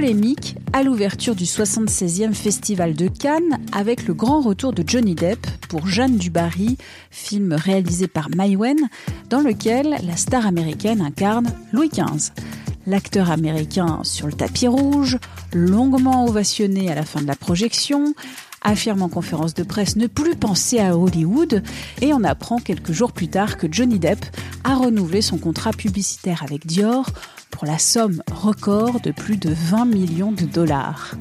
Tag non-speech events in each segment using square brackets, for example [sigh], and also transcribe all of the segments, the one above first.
Polémique à l'ouverture du 76e Festival de Cannes avec le grand retour de Johnny Depp pour Jeanne du Barry, film réalisé par Maïwen, dans lequel la star américaine incarne Louis XV. L'acteur américain sur le tapis rouge, longuement ovationné à la fin de la projection, affirme en conférence de presse ne plus penser à Hollywood et on apprend quelques jours plus tard que Johnny Depp a renouvelé son contrat publicitaire avec Dior pour la somme record de plus de 20 millions de dollars.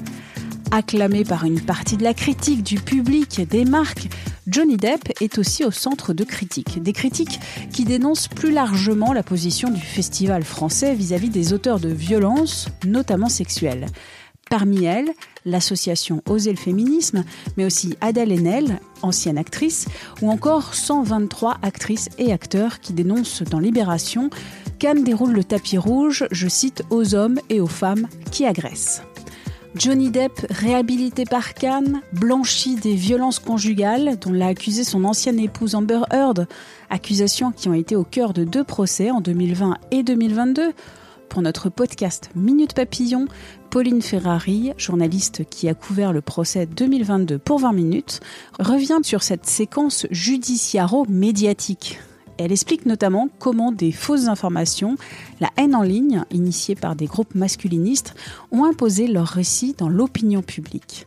Acclamé par une partie de la critique, du public, des marques, Johnny Depp est aussi au centre de critiques. Des critiques qui dénoncent plus largement la position du festival français vis-à-vis des auteurs de violences, notamment sexuelles. Parmi elles, l'association Oser le féminisme, mais aussi Adèle Haenel, ancienne actrice, ou encore 123 actrices et acteurs qui dénoncent dans Libération Cannes déroule le tapis rouge, je cite, aux hommes et aux femmes qui agressent. Johnny Depp, réhabilité par Cannes, blanchi des violences conjugales dont l'a accusé son ancienne épouse Amber Heard, accusations qui ont été au cœur de deux procès en 2020 et 2022. Pour notre podcast Minute Papillon, Pauline Ferrari, journaliste qui a couvert le procès 2022 pour 20 minutes, revient sur cette séquence judiciaro-médiatique. Elle explique notamment comment des fausses informations, la haine en ligne, initiée par des groupes masculinistes, ont imposé leur récit dans l'opinion publique.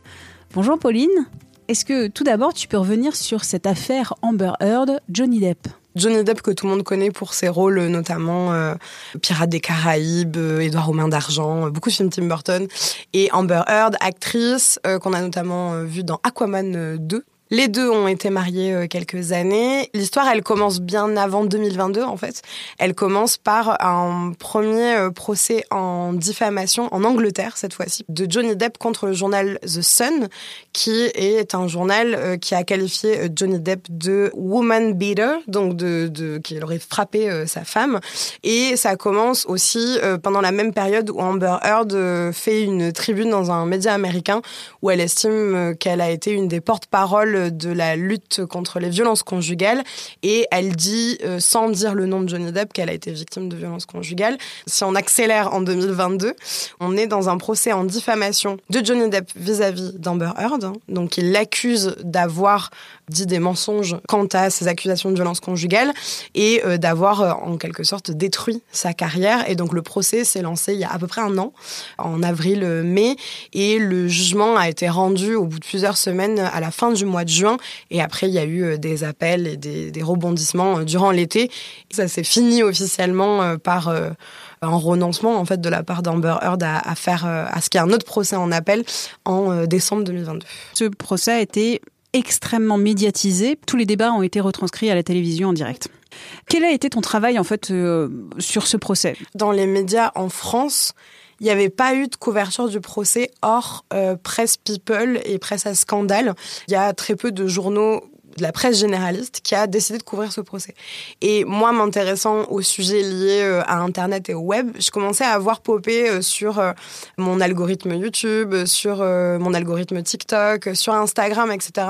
Bonjour Pauline, est-ce que tout d'abord tu peux revenir sur cette affaire Amber Heard, Johnny Depp? Johnny Depp que tout le monde connaît pour ses rôles notamment euh, Pirates des Caraïbes, euh, Édouard d'argent, euh, beaucoup de films Tim Burton et Amber Heard, actrice qu'on a notamment vue dans Aquaman 2 les deux ont été mariés euh, quelques années. L'histoire, elle commence bien avant 2022, en fait. Elle commence par un premier euh, procès en diffamation en Angleterre, cette fois-ci, de Johnny Depp contre le journal The Sun, qui est un journal euh, qui a qualifié Johnny Depp de woman beater, donc de, de qu'il aurait frappé sa femme. Et ça commence aussi pendant la même période où Amber Heard fait une tribune dans un média américain où elle estime qu'elle a été une des porte-paroles de la lutte contre les violences conjugales et elle dit, euh, sans dire le nom de Johnny Depp, qu'elle a été victime de violences conjugales. Si on accélère en 2022, on est dans un procès en diffamation de Johnny Depp vis-à-vis d'Amber Heard. Donc il l'accuse d'avoir dit des mensonges quant à ses accusations de violence conjugale et euh, d'avoir euh, en quelque sorte détruit sa carrière. Et donc le procès s'est lancé il y a à peu près un an, en avril-mai, et le jugement a été rendu au bout de plusieurs semaines à la fin du mois de juin. Et après, il y a eu euh, des appels et des, des rebondissements durant l'été. Ça s'est fini officiellement par un renoncement en fait de la part d'Amber Heard à, à faire à ce qu'il y ait un autre procès en appel en décembre 2022. Ce procès a été extrêmement médiatisé. Tous les débats ont été retranscrits à la télévision en direct. Quel a été ton travail en fait euh, sur ce procès? Dans les médias en France, il n'y avait pas eu de couverture du procès hors euh, presse people et presse à scandale. Il y a très peu de journaux de la presse généraliste qui a décidé de couvrir ce procès. Et moi, m'intéressant aux sujets liés euh, à Internet et au web, je commençais à voir popper euh, sur euh, mon algorithme YouTube, sur mon algorithme TikTok, sur Instagram, etc.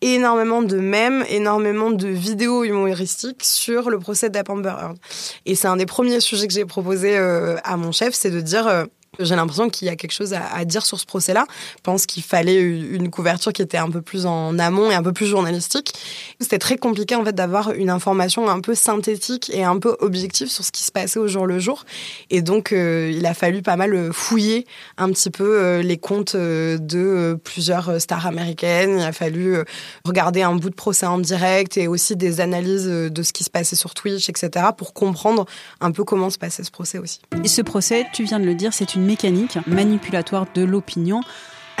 Énormément de mèmes, énormément de vidéos humoristiques sur le procès d'Amber Heard. Et c'est un des premiers sujets que j'ai proposé à mon chef, c'est de dire j'ai l'impression qu'il y a quelque chose à, dire sur ce procès-là. Je pense qu'il fallait une couverture qui était un peu plus en amont et un peu plus journalistique. C'était très compliqué en fait d'avoir une information un peu synthétique et un peu objective sur ce qui se passait au jour le jour. Et donc euh, il a fallu pas mal fouiller un petit peu euh, les comptes euh, de plusieurs stars américaines. Il a fallu regarder un bout de procès en direct et aussi des analyses de ce qui se passait sur Twitch, etc. pour comprendre un peu comment se passait ce procès aussi. Et ce procès, tu viens de le dire, c'est une mécanique manipulatoire de l'opinion.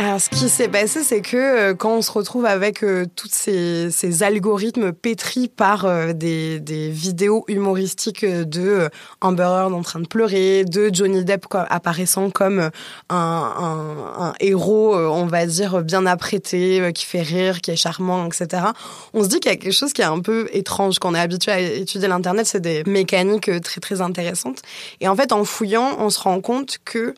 Alors, ce qui s'est passé, c'est que euh, quand on se retrouve avec euh, tous ces, algorithmes pétris par euh, des, vidéos humoristiques de Amber Heard en train de pleurer, de Johnny Depp apparaissant comme un, héros, on va dire, bien apprêté, qui fait rire, qui est charmant, etc., on se dit qu'il y a quelque chose qui est un peu étrange. Quand on est habitué à étudier l'Internet, c'est des mécaniques très, très intéressantes. Et en fait, en fouillant, on se rend compte que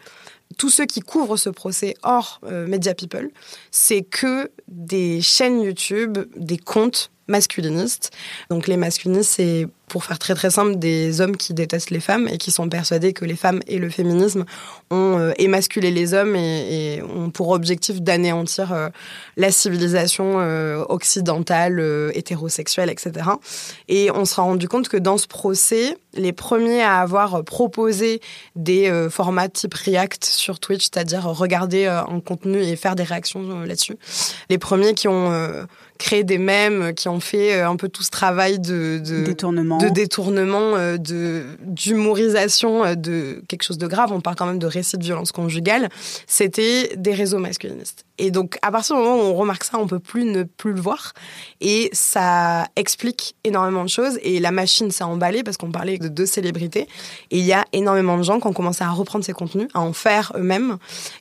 tous ceux qui couvrent ce procès hors euh, Media People, c'est que des chaînes YouTube, des comptes masculinistes. Donc les masculinistes, c'est pour faire très très simple, des hommes qui détestent les femmes et qui sont persuadés que les femmes et le féminisme ont euh, émasculé les hommes et, ont pour objectif d'anéantir euh, la civilisation euh, occidentale, hétérosexuelle, etc. Et on se rend rendu compte que dans ce procès, les premiers à avoir proposé des formats type React sur Twitch, c'est-à-dire regarder un contenu et faire des réactions là-dessus, les premiers qui ont créé des mèmes, qui ont fait un peu tout ce travail de, de détournement de détournement, euh, de d'humorisation euh, de quelque chose de grave. On parle quand même de récits de violence conjugale. C'était des réseaux masculinistes. Et donc, à partir du moment où on remarque ça, on peut plus ne plus le voir. Et ça explique énormément de choses. Et la machine s'est emballée parce qu'on parlait de deux célébrités. Et il y a énormément de gens qui ont commencé à reprendre ces contenus, à en faire eux-mêmes.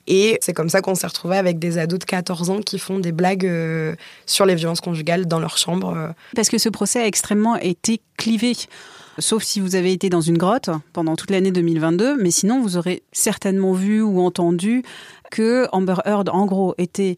Et c'est comme ça qu'on s'est retrouvé avec des ados de 14 ans qui font des blagues euh, sur les violences conjugales dans leur chambre. Parce que ce procès a extrêmement été clivé sauf si vous avez été dans une grotte pendant toute l'année 2022, mais sinon vous aurez certainement vu ou entendu que Amber Heard, en gros, était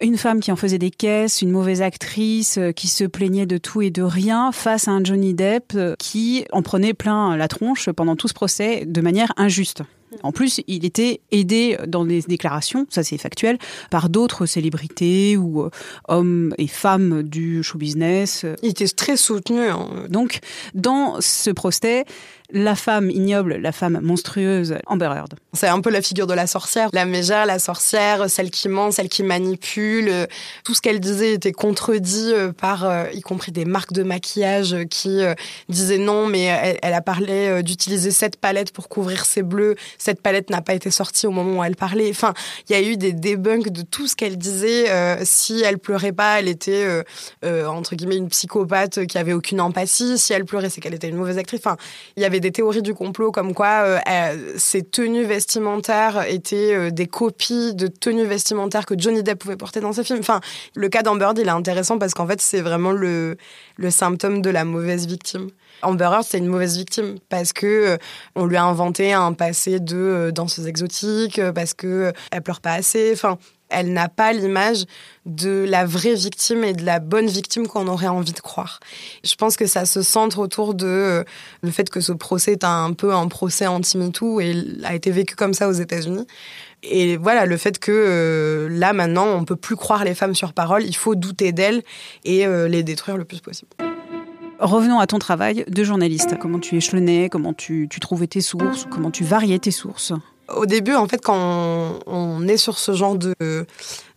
une femme qui en faisait des caisses, une mauvaise actrice euh, qui se plaignait de tout et de rien face à un Johnny Depp euh, qui en prenait plein la tronche pendant tout ce procès de manière injuste. En plus, il était aidé dans des déclarations, ça c'est factuel, par d'autres célébrités ou euh, hommes et femmes du show business. Il était très soutenu. Hein. Donc, dans ce procès, la femme ignoble, la femme monstrueuse, Amber Heard. C'est un peu la figure de la sorcière, la mégère, la sorcière, celle qui ment, celle qui manipule. Tout ce qu'elle disait était contredit euh, par, euh, y compris des marques de maquillage qui euh, disaient non, mais elle, a parlé d'utiliser cette palette pour couvrir ses bleus. Cette palette n'a pas été sortie au moment où elle parlait. Enfin, il y a eu des débunks de tout ce qu'elle disait. si elle pleurait pas, elle était entre guillemets une psychopathe qui avait aucune empathie. Si elle pleurait, c'est qu'elle était une mauvaise actrice. Enfin, il y avait des théories du complot comme quoi euh, ces tenues vestimentaires étaient euh, des copies de tenues vestimentaires que Johnny Depp pouvait porter dans ses films. Enfin, le cas d'Amber il est intéressant parce qu'en fait, c'est vraiment le, le symptôme de la mauvaise victime. Amber Heard, c'est une mauvaise victime parce que euh, on lui a inventé un passé de danseuse exotique, parce que elle pleure pas assez. Enfin, elle n'a pas l'image de la vraie victime et de la bonne victime qu'on aurait envie de croire. Je pense que ça se centre autour de euh, le fait que ce procès est un peu un procès anti-MeToo et a été vécu comme ça aux États-Unis. Et voilà, le fait que euh, là, maintenant, on peut plus croire les femmes sur parole, il faut douter d'elles et euh, les détruire le plus possible. Revenons à ton travail de journaliste. Comment tu échelonnais, comment tu, tu trouvais tes sources, comment tu variais tes sources? Au début, en fait, quand on, est sur ce genre de,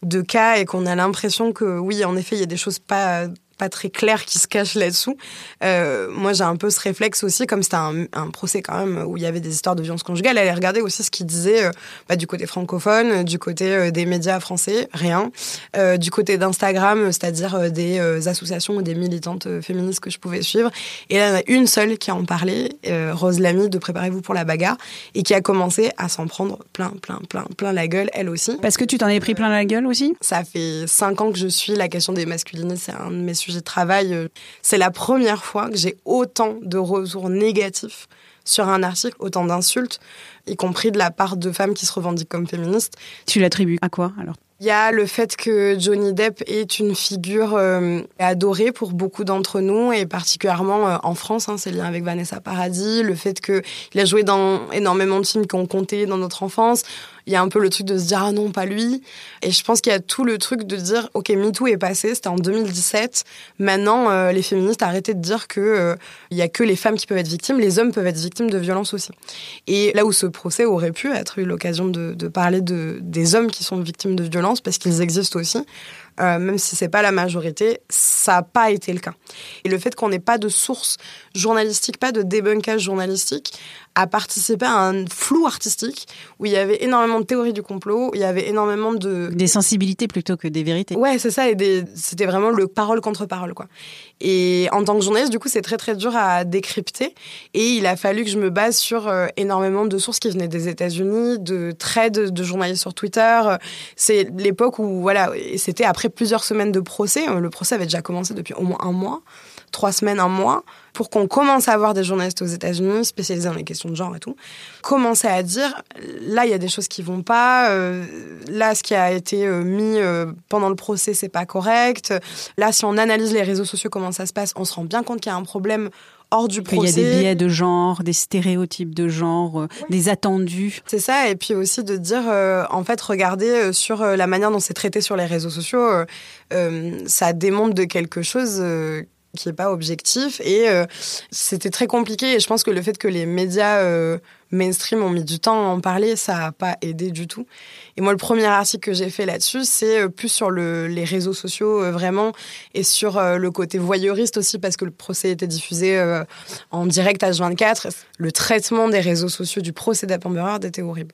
de cas et qu'on a l'impression que oui, en effet, il y a des choses pas pas très clair qui se cache là-dessous. Euh, moi, j'ai un peu ce réflexe aussi, comme c'était un, un, procès quand même où il y avait des histoires de violence conjugale, aller regarder aussi ce qu'il disait euh, bah, du côté francophone, du côté euh, des médias français, rien. Euh, du côté d'Instagram, c'est-à-dire des associations ou des militantes féministes que je pouvais suivre. Et là, il y en a une seule qui a en parlé, Rose Lamy de Préparez-vous pour la bagarre, et qui a commencé à s'en prendre plein, plein, plein, plein la gueule, elle aussi. Parce que tu t'en es pris plein la gueule aussi? Ça fait cinq ans que je suis la question des masculinités, c'est un de mes sujet de travail, euh, c'est la première fois que j'ai autant de retours négatifs sur un article, autant d'insultes, y compris de la part de femmes qui se revendiquent comme féministes. Tu l'attribues à quoi alors? Il y a le fait que Johnny Depp est une figure euh, adorée pour beaucoup d'entre nous et particulièrement euh, en France. Hein, c'est lié avec Vanessa Paradis. Le fait qu'il a joué dans énormément de films qui ont compté dans notre enfance il y a un peu le truc de se dire ah non pas lui. Et je pense qu'il y a tout le truc de dire ok MeToo est passé c'était en 2017 maintenant euh, les féministes arrêtez de dire que euh, il y a que les femmes qui peuvent être victimes les hommes peuvent être victimes de violences aussi. Et là où ce procès aurait pu être eu l'occasion de, parler de des hommes qui sont victimes de violences parce qu'ils existent aussi euh, même si c'est pas la majorité, ça n'a pas été le cas. Et le fait qu'on n'ait pas de source journalistique, pas de débunkage journalistique, a participé à un flou artistique où il y avait énormément de théories du complot, il y avait énormément de... Des sensibilités plutôt que des vérités. Ouais, c'est ça, et des... c'était vraiment le parole contre parole, quoi. Et en tant que journaliste, du coup, c'est très très dur à décrypter. Et il a fallu que je me base sur euh, énormément de sources qui venaient des États-Unis, de trades de journalistes sur Twitter. C'est l'époque où, voilà, c'était après plusieurs semaines de procès. Le procès avait déjà commencé depuis au moins un mois trois semaines, un mois, pour qu'on commence à avoir des journalistes aux États-Unis spécialisés dans les questions de genre et tout, commencer à dire là il y a des choses qui vont pas, euh, là ce qui a été euh, mis euh, pendant le procès c'est pas correct, là si on analyse les réseaux sociaux comment ça se passe, on se rend bien compte qu'il y a un problème hors du procès. Il y a des biais de genre, des stéréotypes de genre, des attendus. C'est ça, et puis aussi de dire, en fait, regardez sur la manière dont c'est traité sur les réseaux sociaux, ça démontre de quelque chose qui n'est pas objectif. Et euh, c'était très compliqué. Et je pense que le fait que les médias euh, mainstream ont mis du temps à en parler, ça n'a pas aidé du tout. Et moi, le premier article que j'ai fait là-dessus, c'est euh, plus sur le, les réseaux sociaux, vraiment, et sur le côté voyeuriste aussi, parce que le procès était diffusé en direct H24. Le traitement des réseaux sociaux du procès d'Amber Heard était horrible.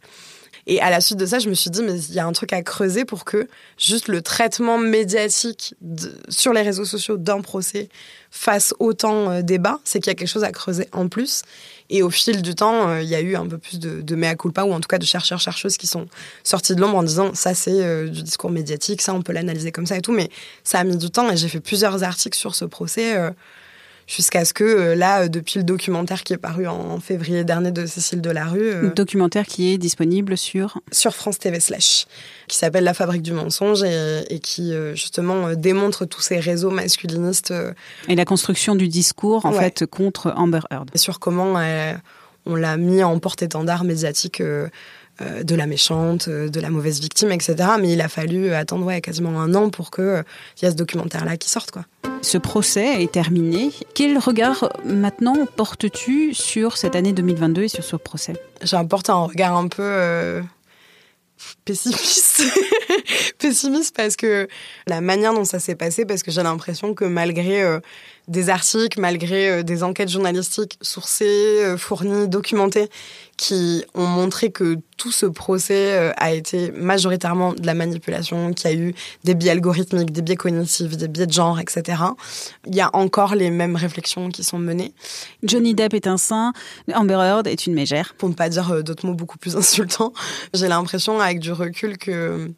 Et à la suite de ça, je me suis dit, mais il y a un truc à creuser pour que juste le traitement médiatique sur les réseaux sociaux d'un procès fasse autant euh, débat. C'est qu'il y a quelque chose à creuser en plus. Et au fil du temps, euh, il y a eu un peu plus de, mea culpa, ou en tout cas de chercheurs-chercheuses qui sont sortis de l'ombre en disant ça c'est euh, du discours médiatique, ça on peut l'analyser comme ça et tout. Mais ça a mis du temps et j'ai fait plusieurs articles sur ce procès jusqu'à ce que euh, là, euh, depuis le documentaire qui est paru en février dernier de Cécile Delarue... Euh, documentaire qui est disponible sur Sur France TV Slash, qui s'appelle La fabrique du mensonge et, qui justement démontre tous ces réseaux masculinistes. et la construction du discours, en fait, contre Amber Heard. Et sur comment on l'a mis en porte-étendard médiatique de la méchante, de la mauvaise victime, etc. Mais il a fallu attendre ouais, quasiment un an pour qu'il y ait ce documentaire-là qui sorte. Quoi. Ce procès est terminé. Quel regard maintenant portes-tu sur cette année 2022 et sur ce procès? J'ai un regard un peu euh, pessimiste. [laughs] pessimiste parce que la manière dont ça s'est passé, parce que j'ai l'impression que malgré euh, des articles, malgré euh, des enquêtes journalistiques sourcées, euh, fournies, documentées, qui ont montré que tout ce procès euh, a été majoritairement de la manipulation, qu'il y a eu des biais algorithmiques, des biais cognitifs, des biais de genre, etc. Il y a encore les mêmes réflexions qui sont menées. Johnny Depp est un saint, Amber Heard est une mégère. Pour ne pas dire d'autres mots beaucoup plus [laughs] insultants, j'ai l'impression avec du recul que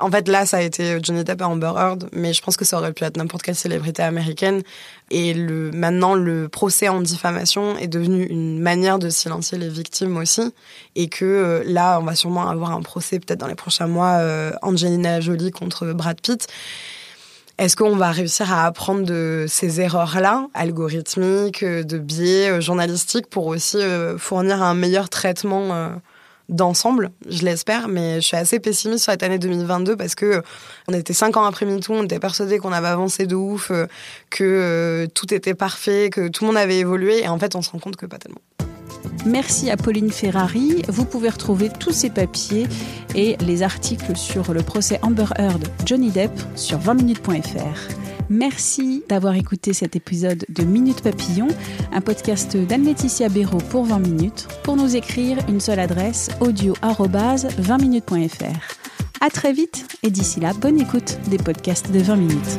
en fait, là, ça a été Johnny Depp et Amber Heard, mais je pense que ça aurait pu être n'importe quelle célébrité américaine. Et le, maintenant, le procès en diffamation est devenu une manière de silencier les victimes aussi. Et que euh, là, on va sûrement avoir un procès peut-être dans les prochains mois, euh, Angelina Jolie contre Brad Pitt. Est-ce qu'on va réussir à apprendre de ces erreurs-là, algorithmiques, de biais euh, journalistiques, pour aussi fournir un meilleur traitement d'ensemble, je l'espère, mais je suis assez pessimiste sur cette année 2022 parce que on était cinq ans après MeToo, on était persuadé qu'on avait avancé de ouf, euh, que euh, tout était parfait, que tout le monde avait évolué, et en fait, on se rend compte que pas tellement. Merci à Pauline Ferrari. Vous pouvez retrouver tous ces papiers et les articles sur le procès Amber Heard Johnny Depp sur 20minutes.fr. Merci d'avoir écouté cet épisode de Minute Papillon, un podcast d'Anne-Laetitia Béraud pour 20 minutes. Pour nous écrire, une seule adresse audio-20minutes.fr. À très vite et d'ici là, bonne écoute des podcasts de 20 minutes.